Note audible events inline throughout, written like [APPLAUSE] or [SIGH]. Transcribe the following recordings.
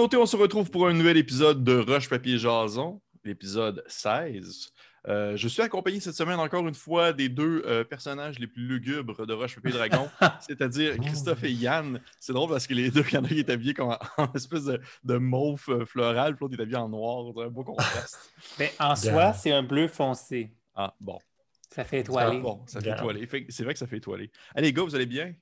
communauté. On se retrouve pour un nouvel épisode de Roche Papier Jason, l'épisode 16. Euh, je suis accompagné cette semaine encore une fois des deux euh, personnages les plus lugubres de Roche Papier Dragon, [LAUGHS] c'est-à-dire Christophe et Yann. C'est drôle parce que les deux, il y en a qui est habillé comme en, espèce de, de mauve euh, floral, puis l'autre est habillé en noir. C'est un beau contraste. Mais [LAUGHS] en soi, c'est un bleu foncé. Ah, bon. Ça fait étoilé. Ah, bon, ça fait étoilé. Fait- C'est vrai que ça fait étoilé. Allez, les gars, vous allez bien?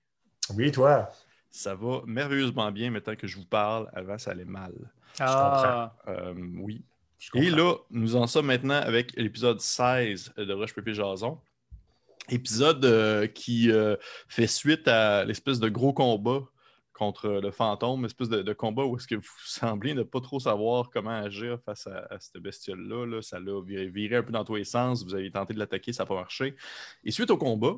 Oui, toi. Ça va merveilleusement bien maintenant que je vous parle. Avant, ça allait mal. Ah, Euh, oui. Je Et là, nous en sommes maintenant avec l'épisode 16 de Roche Pépé Jason. Épisode euh, qui euh, fait suite à l'espèce de gros combat contre le fantôme, espèce de, de combat où est-ce que vous [LAUGHS] semblez ne pas trop savoir comment agir face à, à cette bestiole-là. là. Ça l'a viré, viré un peu dans tous les sens. Vous avez tenté de l'attaquer, ça n'a pas marché. Et suite au combat,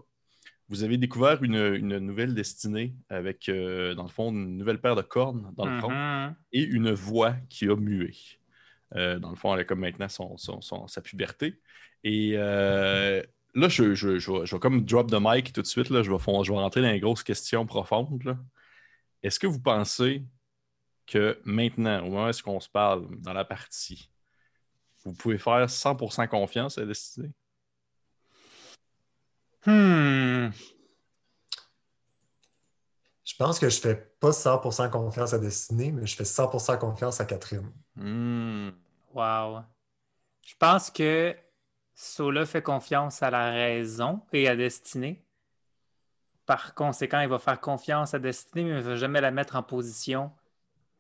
vous avez découvert une, une nouvelle destinée avec, euh, dans le fond, une nouvelle paire de cornes dans le front mhm. et une voix qui a mué. Euh, dans le fond, elle a comme maintenant son, son- son- sa puberté. Et euh, là, je, je- je vais, je vais comme drop the mic tout de suite. Là. Je, vais, je vais rentrer dans les grosses questions profondes. là. Est-ce que vous pensez que maintenant, au moment où on se parle dans la partie, vous pouvez faire 100% confiance à la destinée? Hmm. Je pense que je fais pas 100% confiance à Destinée, mais je fais 100% confiance à Catherine. Hmm. Wow. Je pense que Sola fait confiance à la raison et à Destinée. Par conséquent, il va faire confiance à Destinée, mais il ne va jamais la mettre en position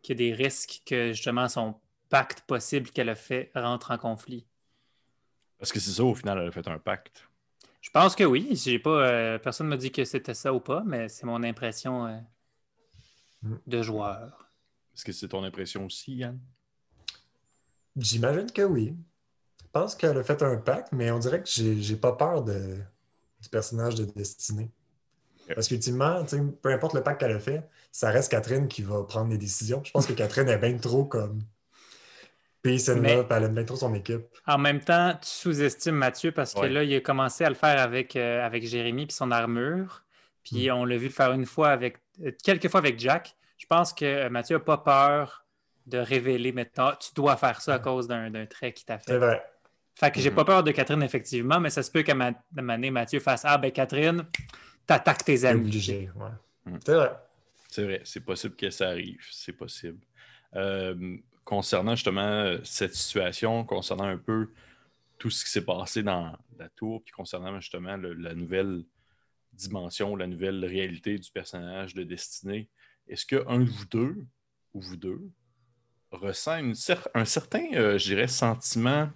qu'il y a des risques que justement son pacte possible qu'elle a fait rentre en conflit. Parce que c'est ça, au final, elle a fait un pacte. Je pense que oui. J'ai pas, euh, personne ne m'a dit que c'était ça ou pas, mais c'est mon impression euh, Mm. de joueur. Est-ce que c'est ton impression aussi, Yann? J'imagine que oui. Je pense qu'elle a fait un pacte, mais on dirait que j'ai j'ai pas peur de, du personnage de Destinée. Ok. Parce qu'ultimement, tu sais, peu importe le pacte qu'elle a fait, ça reste Catherine qui va prendre les décisions. Je pense que Catherine est bien trop comme Mais- love, elle aime bien trop son équipe. En même temps, tu sous-estimes Mathieu parce que Ouais. là, il a commencé à le faire avec, euh, avec Jérémy puis son armure. Puis Mm. on l'a vu le faire une fois avec, euh, quelques fois avec Jack. Je pense que euh, Mathieu n'a pas peur de révéler maintenant, tu dois faire ça à cause d'un trait qui t'a C'est fait. vrai. Fait que j'ai Mhm. pas peur de Catherine, effectivement, mais ça se peut qu'à ma- un moment donné, Mathieu fasse Ah, ben Catherine, t'attaques tes C'est amis. obligé. Ouais. Mm. C'est vrai. C'est vrai, c'est possible que ça arrive, c'est possible. Euh, concernant justement euh, cette situation, concernant un peu tout ce qui s'est passé dans la tour, puis concernant justement la nouvelle dimension, la nouvelle réalité du personnage de Destinée, est-ce qu'un de vous deux, ou vous deux, ressent un certain, euh, je dirais, sentiment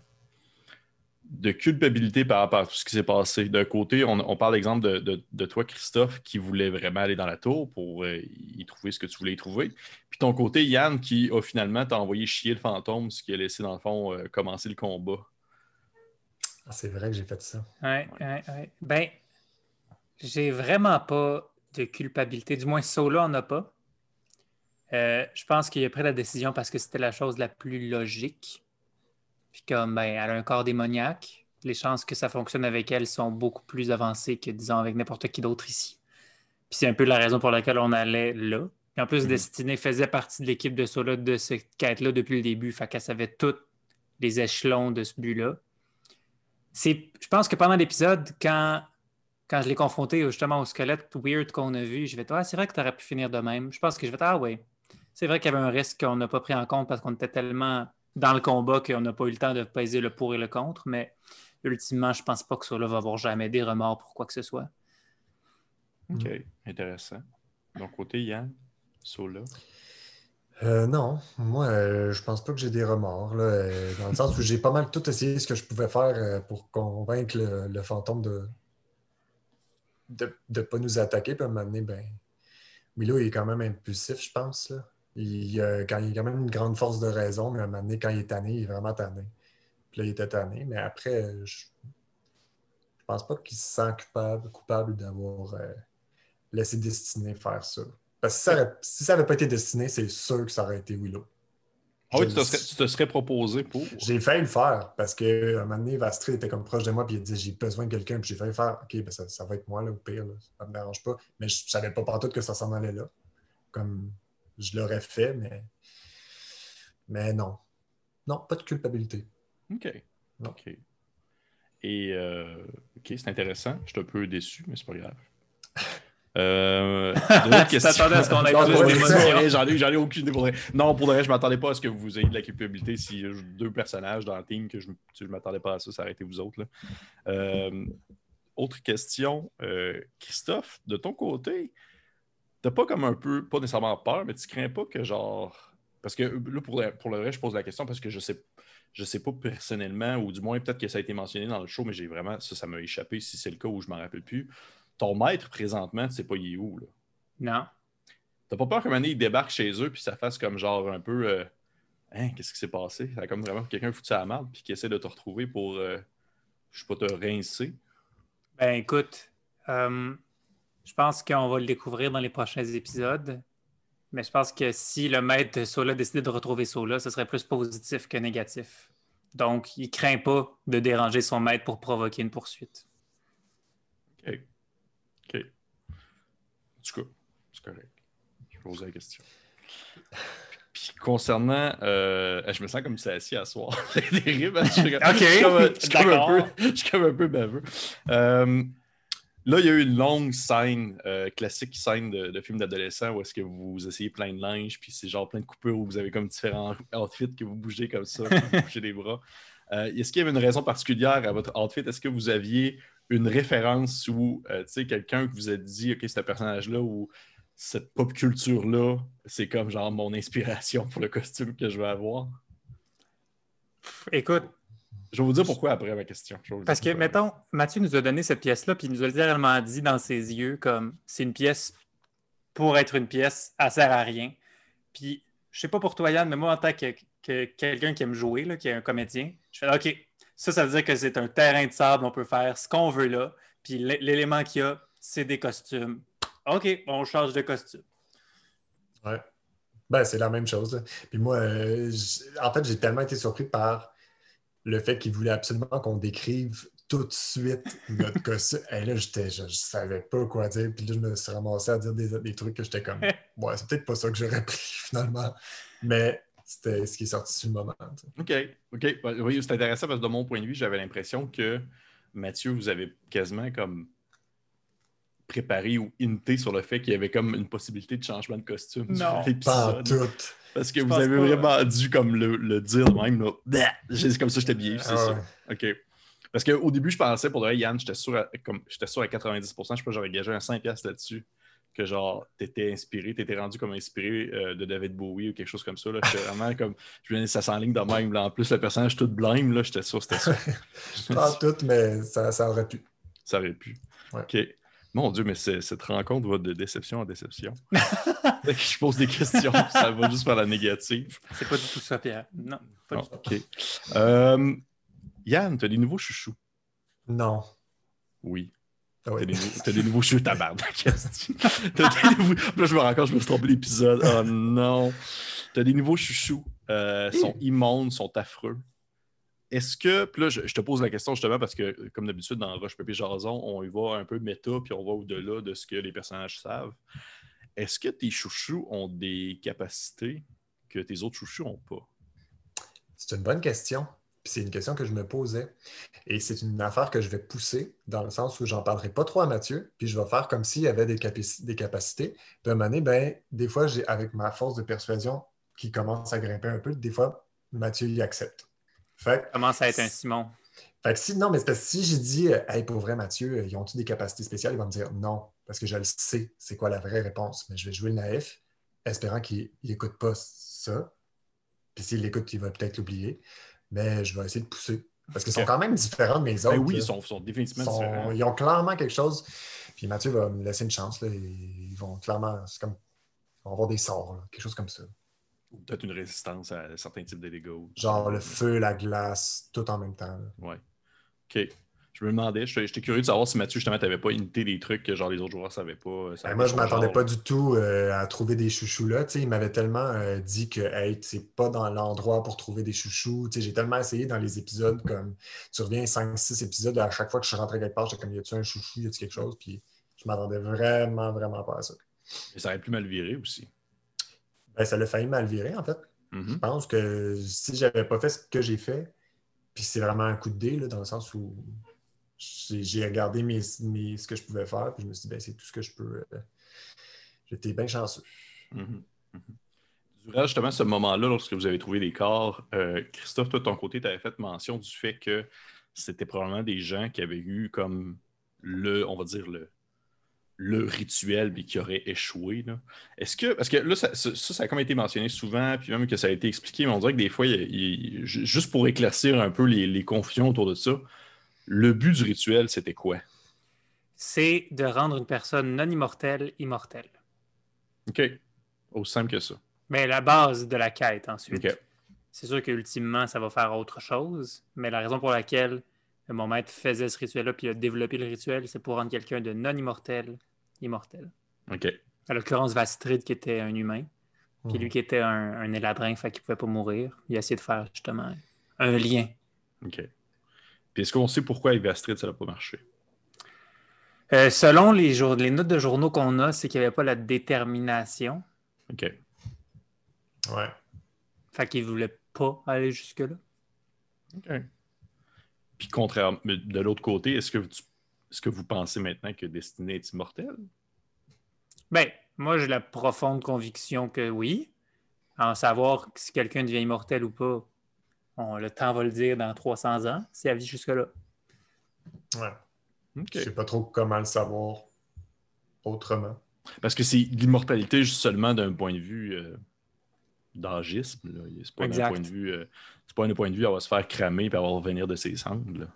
de culpabilité par rapport à tout ce qui s'est passé. D'un côté, on, on parle exemple de, de- de toi, Christophe, qui voulait vraiment aller dans la tour pour euh, y trouver ce que tu voulais y trouver. Puis ton côté, Yann, qui a finalement t'a envoyé chier le fantôme, ce qui a laissé, dans le fond, euh, commencer le combat. Ah, c'est vrai que j'ai fait ça. Ouais, ouais, ouais. Ben, j'ai vraiment pas de culpabilité. Du moins, Sola en a pas. Euh, je pense qu'il a pris la décision parce que c'était la chose la plus logique. Puis comme, ben, elle a un corps démoniaque. Les chances que ça fonctionne avec elle sont beaucoup plus avancées que, disons, avec n'importe qui d'autre ici. Puis c'est un peu la raison pour laquelle on allait là. Et en plus, Mhm. Destinée faisait partie de l'équipe de Sola de cette quête-là depuis le début. Fait qu'elle savait tous les échelons de ce but-là c'est, je pense que pendant l'épisode, quand, quand je l'ai confronté justement au squelette weird qu'on a vu, je vais dire, ah, c'est vrai que tu aurais pu finir de même. Je pense que je vais dire, ah ouais, c'est vrai qu'il y avait un risque qu'on n'a pas pris en compte parce qu'on était tellement dans le combat qu'on n'a pas eu le temps de peser le pour et le contre, mais ultimement, je pense pas que cela va avoir jamais des remords pour quoi que ce soit. OK, intéressant. De mon côté, Yann, Sola? Euh, non, moi, euh, je pense pas que j'ai des remords, là, euh, dans le sens où j'ai pas mal tout essayé ce que je pouvais faire euh, pour convaincre le, le fantôme de de ne pas nous attaquer. Puis à un moment donné, ben, Willow il est quand même impulsif, je pense. Là. Il, euh, quand, il a quand même une grande force de raison, mais à un moment donné, quand il est tanné, il est vraiment tanné. Puis là, il était tanné, mais après, je, je pense pas qu'il se sent coupable, coupable d'avoir euh, laissé Destiné faire ça. Parce que si ça, aurait- si ça avait pas été Destiné, c'est sûr que ça aurait été Willow. Ah oui, tu te, serais, tu te serais proposé pour. J'ai failli le faire parce qu'à un moment donné, Vastrid était comme proche de moi puis il disait j'ai besoin de quelqu'un. Puis j'ai failli faire OK, ben ça, ça va être moi là, au pire, là, ça me dérange pas. Mais je, je savais pas partout que ça s'en allait là. Comme je l'aurais fait, mais, mais non. Non, pas de culpabilité. OK. OK. Et, euh, OK, c'est intéressant. Je suis un peu déçu, mais c'est pas grave. Euh, [LAUGHS] tu t'attendais à ce qu'on ait plus d'émotions. J'en ai, j'en ai aucune. Pour. Non, pour le reste, je m'attendais pas à ce que vous ayez de la culpabilité. Si y a deux personnages dans le team, que je ne m'attendais pas à ça, ça vous autres. Là. Euh, autre question. Euh, Christophe, de ton côté, t'as pas comme un peu, pas nécessairement peur, mais tu crains pas que genre. Parce que là, pour le, pour le reste, je pose la question parce que je sais je sais pas personnellement, ou du moins peut-être que ça a été mentionné dans le show, mais j'ai vraiment, ça, ça m'a échappé si c'est le cas ou je m'en rappelle plus ton maître, présentement, tu sais pas il est où. Là? Non. T'as pas peur qu'un moment donné, il débarque chez eux puis ça fasse comme genre un peu euh, Hein, qu'est-ce qui s'est passé? Ça a comme vraiment quelqu'un foutu à la merde puis qui essaie de te retrouver pour euh, je sais pas te rincer. Ben écoute, euh, je pense qu'on va le découvrir dans les prochains épisodes. Mais je pense que si le maître de Sola décidait de retrouver Sola, ce serait plus positif que négatif. Donc, il craint pas de déranger son maître pour provoquer une poursuite. OK. OK. En tout cas, c'est correct. Je pose la question. Puis concernant. Euh, je me sens comme si assis à soir. [LAUGHS] c'est terrible. Je suis comme, OK. je suis comme, je suis comme un D'accord. peu, je suis comme un peu baveux. Euh, là, il y a eu une longue scène, euh, classique scène de, film d'adolescent où est-ce que vous essayez plein de linge, puis c'est genre plein de coupures où vous avez comme différents [LAUGHS] outfits que vous bougez comme ça, vous bougez les bras. Euh, est-ce qu'il y avait une raison particulière à votre outfit? Est-ce que vous aviez une référence ou euh, quelqu'un que vous a dit, OK, ce personnage-là ou cette pop culture-là, c'est comme genre mon inspiration pour le costume que je vais avoir? Écoute, Je vais vous dire pourquoi après ma question. Parce que, mettons, Mathieu nous a donné cette pièce-là, puis il nous a littéralement dit dans ses yeux comme c'est une pièce pour être une pièce, elle sert à rien. Puis, je sais pas pour toi, Yann, mais moi, en tant que, que quelqu'un qui aime jouer, là, qui est un comédien, je fais OK, ça, ça veut dire que c'est un terrain de sable, on peut faire ce qu'on veut là. Puis l'é- l'élément qu'il y a, c'est des costumes. OK, on change de costume. Ouais. Ben, c'est la même chose. là. Puis moi, euh, en fait, j'ai tellement été surpris par le fait qu'il voulait absolument qu'on décrive tout de suite notre costume. [LAUGHS] Et là, j'étais, je, je savais pas quoi dire. Puis là, je me suis ramassé à dire des, des trucs que j'étais comme, [LAUGHS] ouais, c'est peut-être pas ça que j'aurais pris [LAUGHS] finalement. Mais c'était ce qui est sorti sur le moment. OK, OK. Oui, c'est intéressant parce que de mon point de vue, j'avais l'impression que Mathieu, vous avez quasiment comme préparé ou hinté sur le fait qu'il y avait comme une possibilité de changement de costume Non. Pas tout. Parce que Je vous avez pas, vraiment dû comme le, le dire de même. Là. Bah! C'est comme ça que j'étais bien, c'est Ah ça. OK. Parce qu'au début, je pensais, pour de vrai, Yann, j'étais sûr, à, comme, j'étais sûr à 90%, je sais pas, j'aurais gagé un 5$ piastres là-dessus, que genre, t'étais inspiré, t'étais rendu comme inspiré euh, de David Bowie ou quelque chose comme ça. Là. J'étais vraiment [LAUGHS] comme, je venais ça s'enligne de même. Là. En plus, le personnage tout blême, là, j'étais sûr, c'était ça. [LAUGHS] Pas en tout, mais ça, ça aurait pu. ça aurait pu. Ouais. OK. Mon Dieu, mais c'est- cette rencontre va de déception en déception. [LAUGHS] Que je pose des questions, ça va juste par la négative. C'est pas du tout ça, Pierre. Non, pas Non, du tout. OK. Euh, Yann, t'as des nouveaux chouchous? Non. Oui. Ah T'as des, nouveaux- t'as des nouveaux cheveux tabarnak. [LAUGHS] esti. T'as des [LAUGHS] nouveaux... Là, je me rends compte, je me suis trompé l'épisode. Oh non. T'as des nouveaux chouchous. Euh, sont immondes, sont affreux. Est-ce que. Puis là, je, te pose la question justement parce que, comme d'habitude, dans Roche Papier Jason, on y va un peu méta, puis on va au-delà de ce que les personnages savent. Est-ce que tes chouchous ont des capacités que tes autres chouchous n'ont pas? C'est une bonne question. C'est une question que je me posais. Et c'est une affaire que je vais pousser dans le sens où j'en parlerai pas trop à Mathieu, puis je vais faire comme s'il y avait des, capaci- des capacités. Puis à ben, des fois, avec ma force de persuasion qui commence à grimper un peu, des fois, Mathieu y accepte. Fait, Commence à être un Simon. fait que si, non, mais c'est parce que si j'ai dit, euh, hey, pour vrai, Mathieu, euh, ils ont-ils des capacités spéciales? Il va me dire non, parce que je le sais, c'est quoi la vraie réponse. Mais je vais jouer le naïf, espérant qu'il n'écoute pas ça. Puis s'il l'écoute, il va peut-être l'oublier. Mais je vais essayer de pousser. Parce qu'ils sont quand même différents de mes autres. Ben oui, là. ils sont, sont définitivement Sont- différents. ils ont clairement quelque chose. Puis Mathieu va me laisser une chance. Là, et ils vont clairement, c'est comme, ils vont avoir des sorts, là, quelque chose comme ça. Peut-être une résistance à certains types de. Genre le feu, la glace, tout en même temps. Ouais. OK. Je me demandais, j'étais curieux de savoir si Mathieu, justement, t'avais pas imité des trucs que genre les autres joueurs savaient pas. euh, ça Ben, moi, je m'attendais pas du tout euh, à trouver des chouchous là. Tu sais, il m'avait tellement euh, dit que hey, c'est pas dans l'endroit pour trouver des chouchous. Tu sais, j'ai tellement essayé dans les épisodes, comme tu reviens 5-6 épisodes, à chaque fois que je suis rentré quelque part, j'étais comme y a-tu un chouchou, y a-tu quelque chose? Puis je m'attendais vraiment, vraiment pas à ça. Mais ça aurait pu mal virer aussi. Ben, ça l'a failli mal virer, en fait. Mhm. Je pense que si j'avais pas fait ce que j'ai fait, puis c'est vraiment un coup de dé, là, dans le sens où j'ai regardé mes, mes- ce que je pouvais faire, puis je me suis dit, ben, c'est tout ce que je peux. euh, J'étais bien chanceux. Mhm. Mhm. Durant justement ce moment-là, lorsque vous avez trouvé des corps, euh, Christophe, toi de ton côté, tu avais fait mention du fait que c'était probablement des gens qui avaient eu comme le, on va dire, le, le rituel, mais qui auraient échoué. Est-ce que, parce que là, ça, ça, ça a comme été mentionné souvent, puis même que ça a été expliqué, mais on dirait que des fois, il- il- ju- juste pour éclaircir un peu les, les confusions autour de ça, le but du rituel, c'était quoi? C'est de rendre une personne non immortelle immortelle. OK. Aussi simple que ça. Mais la base de la quête ensuite. OK. C'est sûr qu'ultimement, ça va faire autre chose, mais la raison pour laquelle mon maître faisait ce rituel-là puis a développé le rituel, c'est pour rendre quelqu'un de non immortel immortel. OK. À l'occurrence, Vastrid, qui était un humain, puis lui qui était un, un éladrin, fait qu'il pouvait pas mourir. Il a essayé de faire justement un lien. OK. Puis est-ce qu'on sait pourquoi avec Astrid, ça n'a pas marché? Euh, selon les, jour- les notes de journaux qu'on a, c'est qu'il n'y avait pas la détermination. OK. Ouais. Fait qu'il voulait pas aller jusque-là. OK. Puis contrairement, de l'autre côté, est-ce que, tu- est-ce que vous pensez maintenant que Destinée est immortelle? Ben, moi, j'ai la profonde conviction que oui. En savoir si quelqu'un devient immortel ou pas, on, le temps va le dire dans 300 ans, si elle vit jusque-là. ouais. OK. Je sais pas trop comment le savoir autrement. Parce que c'est l'immortalité juste seulement d'un point de vue euh, d'agisme. là. C'est pas Exact. point de vue. euh, c'est pas un point de vue, elle va se faire cramer et elle va revenir de ses cendres.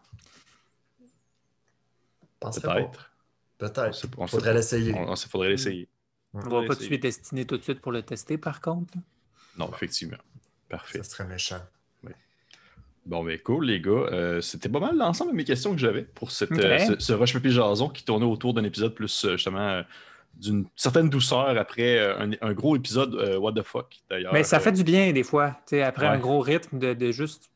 Peut-être. On Peut-être. on Faudrait l'essayer. On, on faudrait l'essayer. On Faudrait va pas tuer Destiné tout de suite pour le tester, par contre. là. Non, effectivement. Parfait. Ça serait méchant. Bon, ben cool, les gars. Euh, C'était pas mal l'ensemble de mes questions que j'avais pour cette, euh, ce, ce Roche Papier Jason qui tournait autour d'un épisode plus euh, justement euh, d'une certaine douceur après euh, un, un gros épisode euh, What the fuck d'ailleurs. Mais ça Euh, fait du bien des fois, tu sais, après Ouais. un gros rythme de, de juste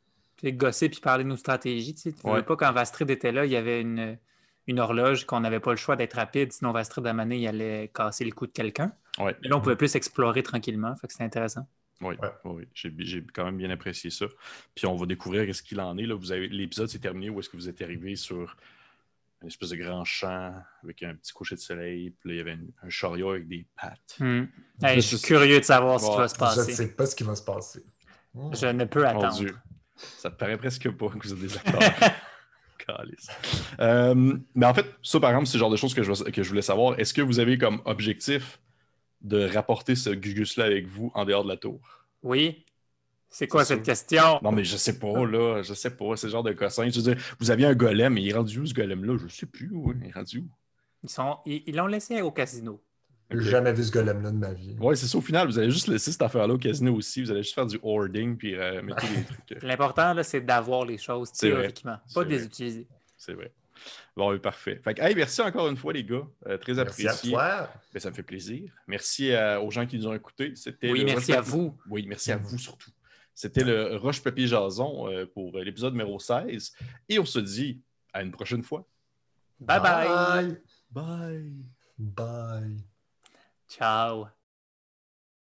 gosser puis parler de nos stratégies. Tu sais, tu Ouais. veux pas quand Vastrid était là, il y avait une, une horloge qu'on n'avait pas le choix d'être rapide, sinon Vastrid à Mané, il allait casser le cou de quelqu'un. Ouais. Mais là, on pouvait plus explorer tranquillement, fait que c'était intéressant. Oui, Ouais. oui, j'ai j'ai quand même bien apprécié ça. Puis on va découvrir ce qu'il en est. Là. Vous avez L'épisode s'est terminé où est-ce que vous êtes arrivé sur une espèce de grand champ avec un petit coucher de soleil. Puis là, il y avait une- un chariot avec des pattes. Hmm. Hey, je suis curieux de savoir ce qui va se Je passer. ne sais pas ce qui va se passer. Hmm. Je ne peux Mon attendre. Dieu. Ça te paraît presque pas que vous êtes des acteurs. [LAUGHS] Euh, mais en fait, ça, par exemple, c'est le genre de choses que je, que je voulais savoir. Est-ce que vous avez comme objectif de rapporter ce Gugus-là avec vous en dehors de la tour? Oui. C'est quoi cette question? Non, mais je sais pas, là. Je sais pas. C'est genre de cossin. Je veux dire, vous aviez un golem, mais il est rendu où, ce golem-là? Je sais plus. où Il est rendu où? Ils sont, ils ils l'ont laissé au casino. J'ai jamais vu ce golem-là de ma vie. Ouais, c'est ça. Au final, vous allez juste laisser cette affaire-là au casino aussi. Vous allez juste faire du hoarding puis euh, mettre des trucs. euh, L'important, là, c'est d'avoir les choses vrai. théoriquement, pas de les vrai. utiliser. C'est vrai. Bon, oui, parfait. Fait que, hey, merci encore une fois, les gars. Euh, très Merci à apprécié. toi. Ben, ça me fait plaisir. Merci à- aux gens qui nous ont écoutés. C'était Oui, le merci à vous. Oui, merci à vous surtout. C'était le Roche Papier Jason euh, pour euh, l'épisode numéro 16. Et on se dit à une prochaine fois. Bye bye. Bye. Bye. Bye. Ciao.